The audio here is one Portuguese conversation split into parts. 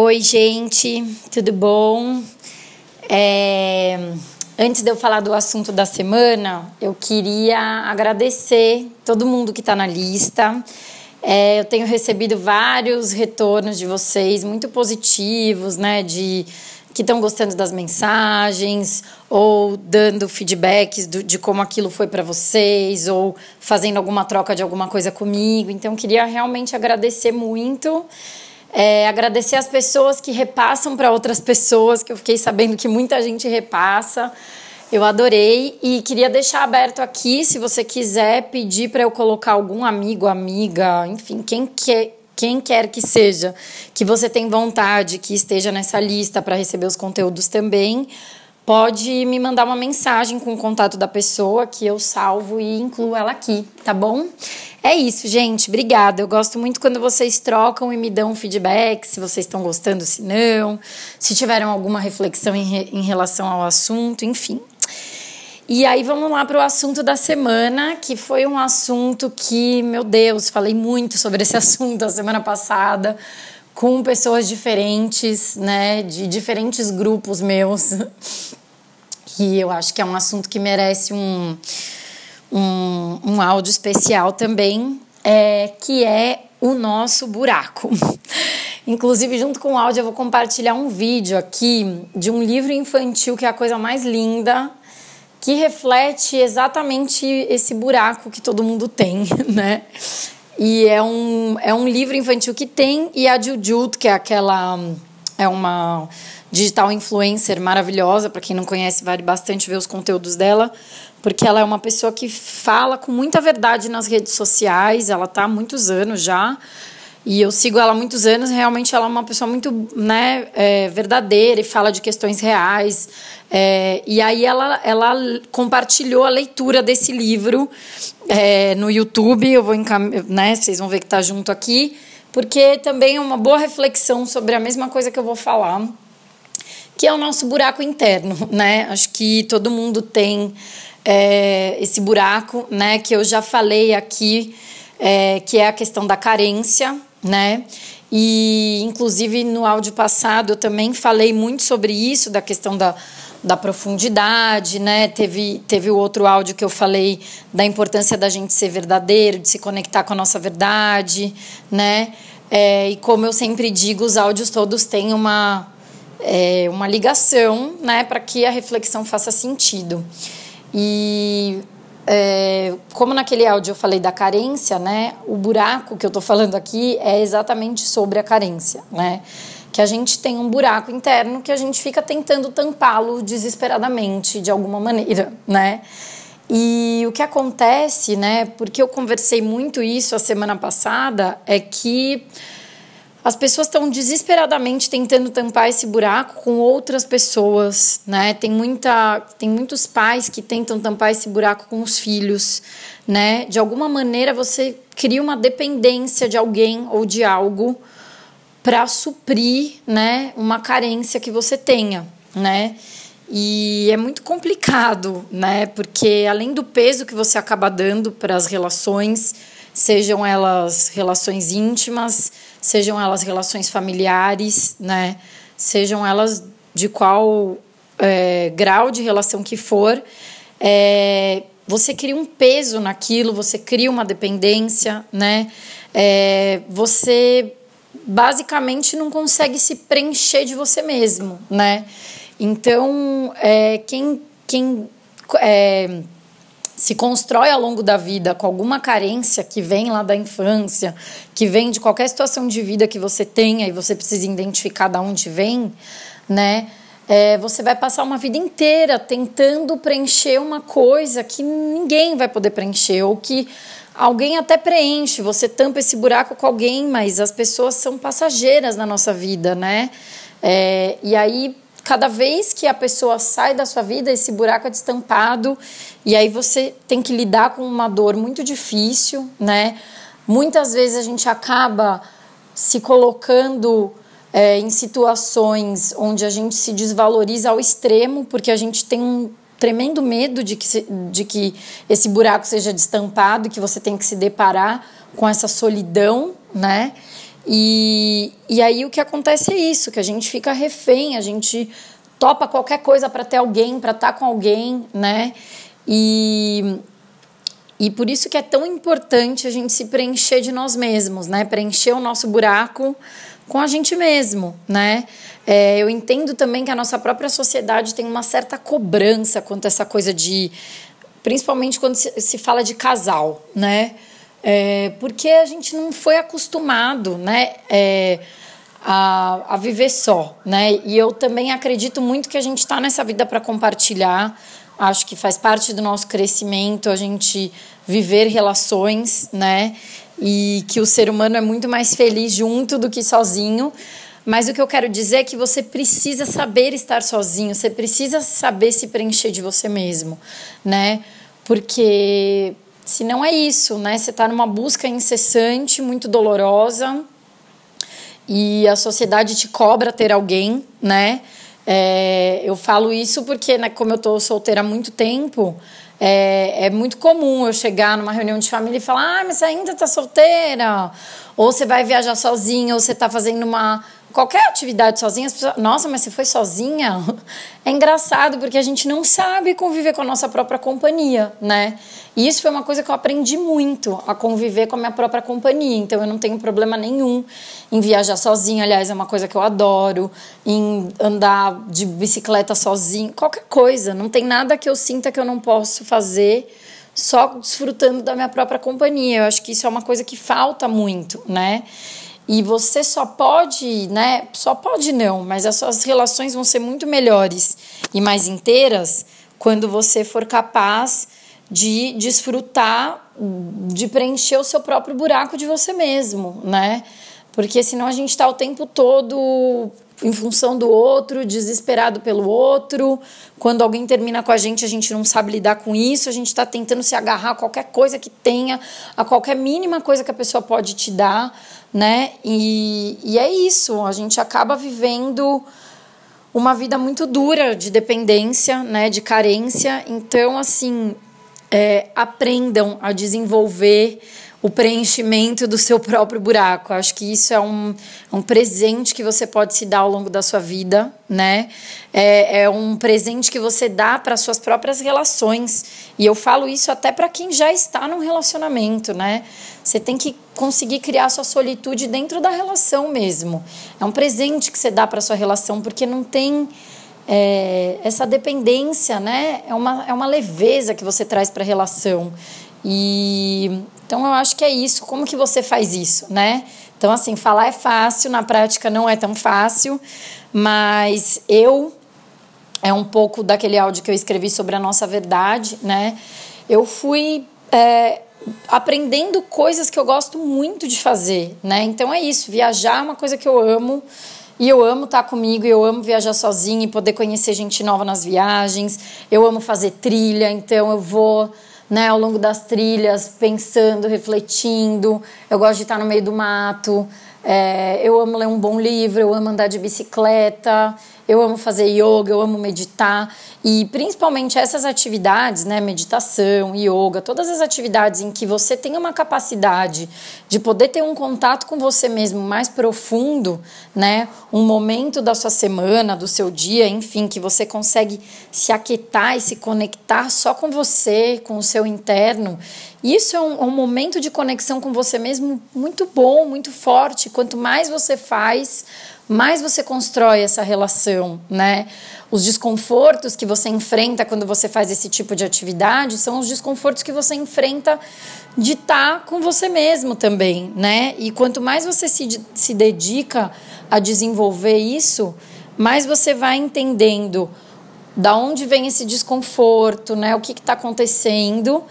Oi, gente, tudo bom? É, antes de eu falar do assunto da semana, eu queria agradecer todo mundo que está na lista. É, eu tenho recebido vários retornos de vocês muito positivos, né? De que estão gostando das mensagens ou dando feedbacks do, de como aquilo foi para vocês ou fazendo alguma troca de alguma coisa comigo. Então, queria realmente agradecer muito. É, agradecer as pessoas que repassam para outras pessoas, que eu fiquei sabendo que muita gente repassa. Eu adorei e queria deixar aberto aqui, se você quiser pedir para eu colocar algum amigo, amiga, enfim, quem quer, quem quer que seja, que você tem vontade que esteja nessa lista para receber os conteúdos também, pode me mandar uma mensagem com o contato da pessoa que eu salvo e incluo ela aqui, tá bom? É isso, gente. Obrigada. Eu gosto muito quando vocês trocam e me dão feedback, se vocês estão gostando, se não, se tiveram alguma reflexão em, re, em relação ao assunto, enfim. E aí vamos lá para o assunto da semana, que foi um assunto que, meu Deus, falei muito sobre esse assunto a semana passada com pessoas diferentes, né, de diferentes grupos meus. E eu acho que é um assunto que merece um um, um áudio especial também, é, que é o nosso buraco. Inclusive, junto com o áudio, eu vou compartilhar um vídeo aqui de um livro infantil que é a coisa mais linda, que reflete exatamente esse buraco que todo mundo tem, né? E é um, é um livro infantil que tem, e a Jujut, que é aquela. É uma digital influencer maravilhosa, para quem não conhece, vale bastante ver os conteúdos dela porque ela é uma pessoa que fala com muita verdade nas redes sociais, ela está há muitos anos já, e eu sigo ela há muitos anos, realmente ela é uma pessoa muito né, é, verdadeira e fala de questões reais. É, e aí ela, ela compartilhou a leitura desse livro é, no YouTube, eu vou encam... né, vocês vão ver que está junto aqui, porque também é uma boa reflexão sobre a mesma coisa que eu vou falar, que é o nosso buraco interno, né? Acho que todo mundo tem é, esse buraco, né, que eu já falei aqui, é, que é a questão da carência, né? E, inclusive, no áudio passado eu também falei muito sobre isso, da questão da, da profundidade, né? Teve, teve o outro áudio que eu falei da importância da gente ser verdadeiro, de se conectar com a nossa verdade, né? É, e como eu sempre digo, os áudios todos têm uma, é, uma ligação, né? Para que a reflexão faça sentido. E é, como naquele áudio eu falei da carência, né? O buraco que eu estou falando aqui é exatamente sobre a carência, né? Que a gente tem um buraco interno que a gente fica tentando tampá-lo desesperadamente, de alguma maneira, né? E o que acontece, né? Porque eu conversei muito isso a semana passada, é que as pessoas estão desesperadamente tentando tampar esse buraco com outras pessoas, né? Tem muita, tem muitos pais que tentam tampar esse buraco com os filhos, né? De alguma maneira você cria uma dependência de alguém ou de algo para suprir, né, uma carência que você tenha, né? E é muito complicado, né? Porque além do peso que você acaba dando para as relações, sejam elas relações íntimas, sejam elas relações familiares, né? Sejam elas de qual é, grau de relação que for, é, você cria um peso naquilo, você cria uma dependência, né? É, você basicamente não consegue se preencher de você mesmo, né? Então, é, quem, quem é, se constrói ao longo da vida com alguma carência que vem lá da infância, que vem de qualquer situação de vida que você tenha e você precisa identificar de onde vem, né? É, você vai passar uma vida inteira tentando preencher uma coisa que ninguém vai poder preencher, ou que alguém até preenche, você tampa esse buraco com alguém, mas as pessoas são passageiras na nossa vida, né? É, e aí cada vez que a pessoa sai da sua vida, esse buraco é destampado e aí você tem que lidar com uma dor muito difícil, né? Muitas vezes a gente acaba se colocando é, em situações onde a gente se desvaloriza ao extremo, porque a gente tem um tremendo medo de que, de que esse buraco seja destampado, que você tem que se deparar com essa solidão, né? E, e aí o que acontece é isso, que a gente fica refém, a gente topa qualquer coisa para ter alguém, para estar tá com alguém, né? E, e por isso que é tão importante a gente se preencher de nós mesmos, né? Preencher o nosso buraco com a gente mesmo, né? É, eu entendo também que a nossa própria sociedade tem uma certa cobrança quanto a essa coisa de, principalmente quando se, se fala de casal, né? É, porque a gente não foi acostumado, né? É, a, a viver só, né? E eu também acredito muito que a gente está nessa vida para compartilhar. Acho que faz parte do nosso crescimento a gente viver relações, né? E que o ser humano é muito mais feliz junto do que sozinho. Mas o que eu quero dizer é que você precisa saber estar sozinho, você precisa saber se preencher de você mesmo, né? Porque se não é isso, né? Você está numa busca incessante, muito dolorosa, e a sociedade te cobra ter alguém, né? É, eu falo isso porque, né, como eu estou solteira há muito tempo, é, é, muito comum eu chegar numa reunião de família e falar: ah, mas você ainda está solteira? Ou você vai viajar sozinha, ou você está fazendo uma qualquer atividade sozinha, as pessoas, nossa, mas você foi sozinha? É engraçado porque a gente não sabe conviver com a nossa própria companhia, né? E isso foi uma coisa que eu aprendi muito, a conviver com a minha própria companhia. Então eu não tenho problema nenhum em viajar sozinha, aliás, é uma coisa que eu adoro, em andar de bicicleta sozinha, qualquer coisa, não tem nada que eu sinta que eu não posso fazer só desfrutando da minha própria companhia. Eu acho que isso é uma coisa que falta muito, né? E você só pode, né? Só pode não, mas as suas relações vão ser muito melhores e mais inteiras quando você for capaz de desfrutar, de preencher o seu próprio buraco de você mesmo, né? Porque senão a gente está o tempo todo em função do outro, desesperado pelo outro. Quando alguém termina com a gente, a gente não sabe lidar com isso, a gente está tentando se agarrar a qualquer coisa que tenha, a qualquer mínima coisa que a pessoa pode te dar, né? E, e é isso, a gente acaba vivendo uma vida muito dura de dependência, né, de carência. Então, assim, é, aprendam a desenvolver o preenchimento do seu próprio buraco. Acho que isso é um, um presente que você pode se dar ao longo da sua vida, né? É, é um presente que você dá para suas próprias relações. E eu falo isso até para quem já está num relacionamento, né? Você tem que conseguir criar sua solitude dentro da relação mesmo. É um presente que você dá para sua relação, porque não tem é, essa dependência, né? É uma, é uma leveza que você traz para a relação. E então eu acho que é isso. Como que você faz isso, né? Então, assim, falar é fácil, na prática não é tão fácil, mas eu é um pouco daquele áudio que eu escrevi sobre a nossa verdade, né? Eu fui é, aprendendo coisas que eu gosto muito de fazer, né? Então é isso, viajar é uma coisa que eu amo. E eu amo estar comigo, eu amo viajar sozinha e poder conhecer gente nova nas viagens. Eu amo fazer trilha, então eu vou né, ao longo das trilhas, pensando, refletindo. Eu gosto de estar no meio do mato. É, eu amo ler um bom livro, eu amo andar de bicicleta, eu amo fazer yoga, eu amo meditar. E principalmente essas atividades, né, meditação, yoga, todas as atividades em que você tem uma capacidade de poder ter um contato com você mesmo mais profundo, né, um momento da sua semana, do seu dia, enfim, que você consegue se aquietar e se conectar só com você, com o seu interno. Isso é um, um momento de conexão com você mesmo muito bom, muito forte. Quanto mais você faz, mais você constrói essa relação, né? Os desconfortos que você enfrenta quando você faz esse tipo de atividade são os desconfortos que você enfrenta de estar tá com você mesmo também, né? E quanto mais você se, se dedica a desenvolver isso, mais você vai entendendo da onde vem esse desconforto, né? O que está acontecendo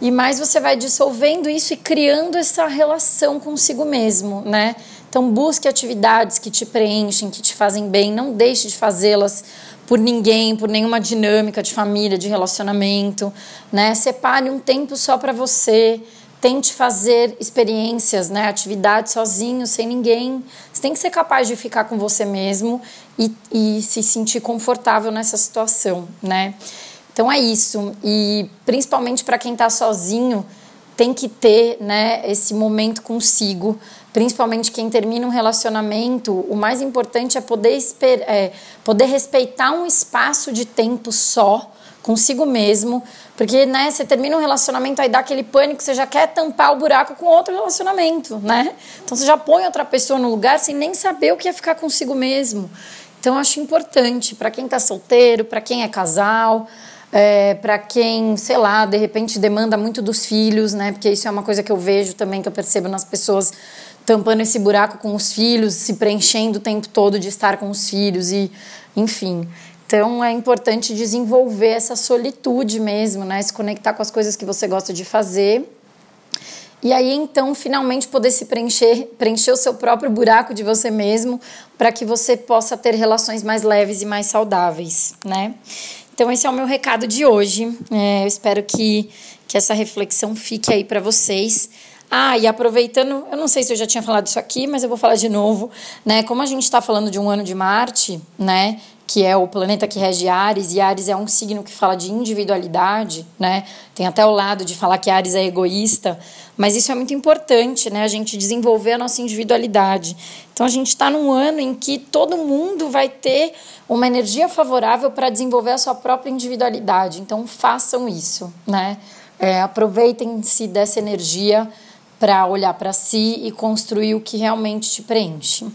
e mais você vai dissolvendo isso e criando essa relação consigo mesmo, né? Então busque atividades que te preenchem, que te fazem bem, não deixe de fazê-las por ninguém, por nenhuma dinâmica de família, de relacionamento, né? Separe um tempo só para você, tente fazer experiências, né, atividades sozinho, sem ninguém. Você tem que ser capaz de ficar com você mesmo e, e se sentir confortável nessa situação, né? Então é isso. E principalmente para quem está sozinho, tem que ter né, esse momento consigo, principalmente quem termina um relacionamento, o mais importante é poder, é, poder respeitar um espaço de tempo só consigo mesmo, porque né, você termina um relacionamento aí dá aquele pânico, você já quer tampar o buraco com outro relacionamento, né? Então você já põe outra pessoa no lugar sem nem saber o que é ficar consigo mesmo. Então acho importante para quem está solteiro, para quem é casal, é, para quem, sei lá, de repente demanda muito dos filhos, né? Porque isso é uma coisa que eu vejo também, que eu percebo nas pessoas tampando esse buraco com os filhos, se preenchendo o tempo todo de estar com os filhos e, enfim. Então é importante desenvolver essa solitude mesmo, né? Se conectar com as coisas que você gosta de fazer. E aí então finalmente poder se preencher, preencher o seu próprio buraco de você mesmo, para que você possa ter relações mais leves e mais saudáveis, né? Então, esse é o meu recado de hoje. É, eu espero que, que essa reflexão fique aí para vocês. Ah, e aproveitando, eu não sei se eu já tinha falado isso aqui, mas eu vou falar de novo, né? Como a gente está falando de um ano de Marte, né? Que é o planeta que rege Ares, e Ares é um signo que fala de individualidade, né? Tem até o lado de falar que Ares é egoísta, mas isso é muito importante, né? A gente desenvolver a nossa individualidade. Então a gente está num ano em que todo mundo vai ter uma energia favorável para desenvolver a sua própria individualidade. Então façam isso, né? É, Aproveitem-se dessa energia para olhar para si e construir o que realmente te preenche.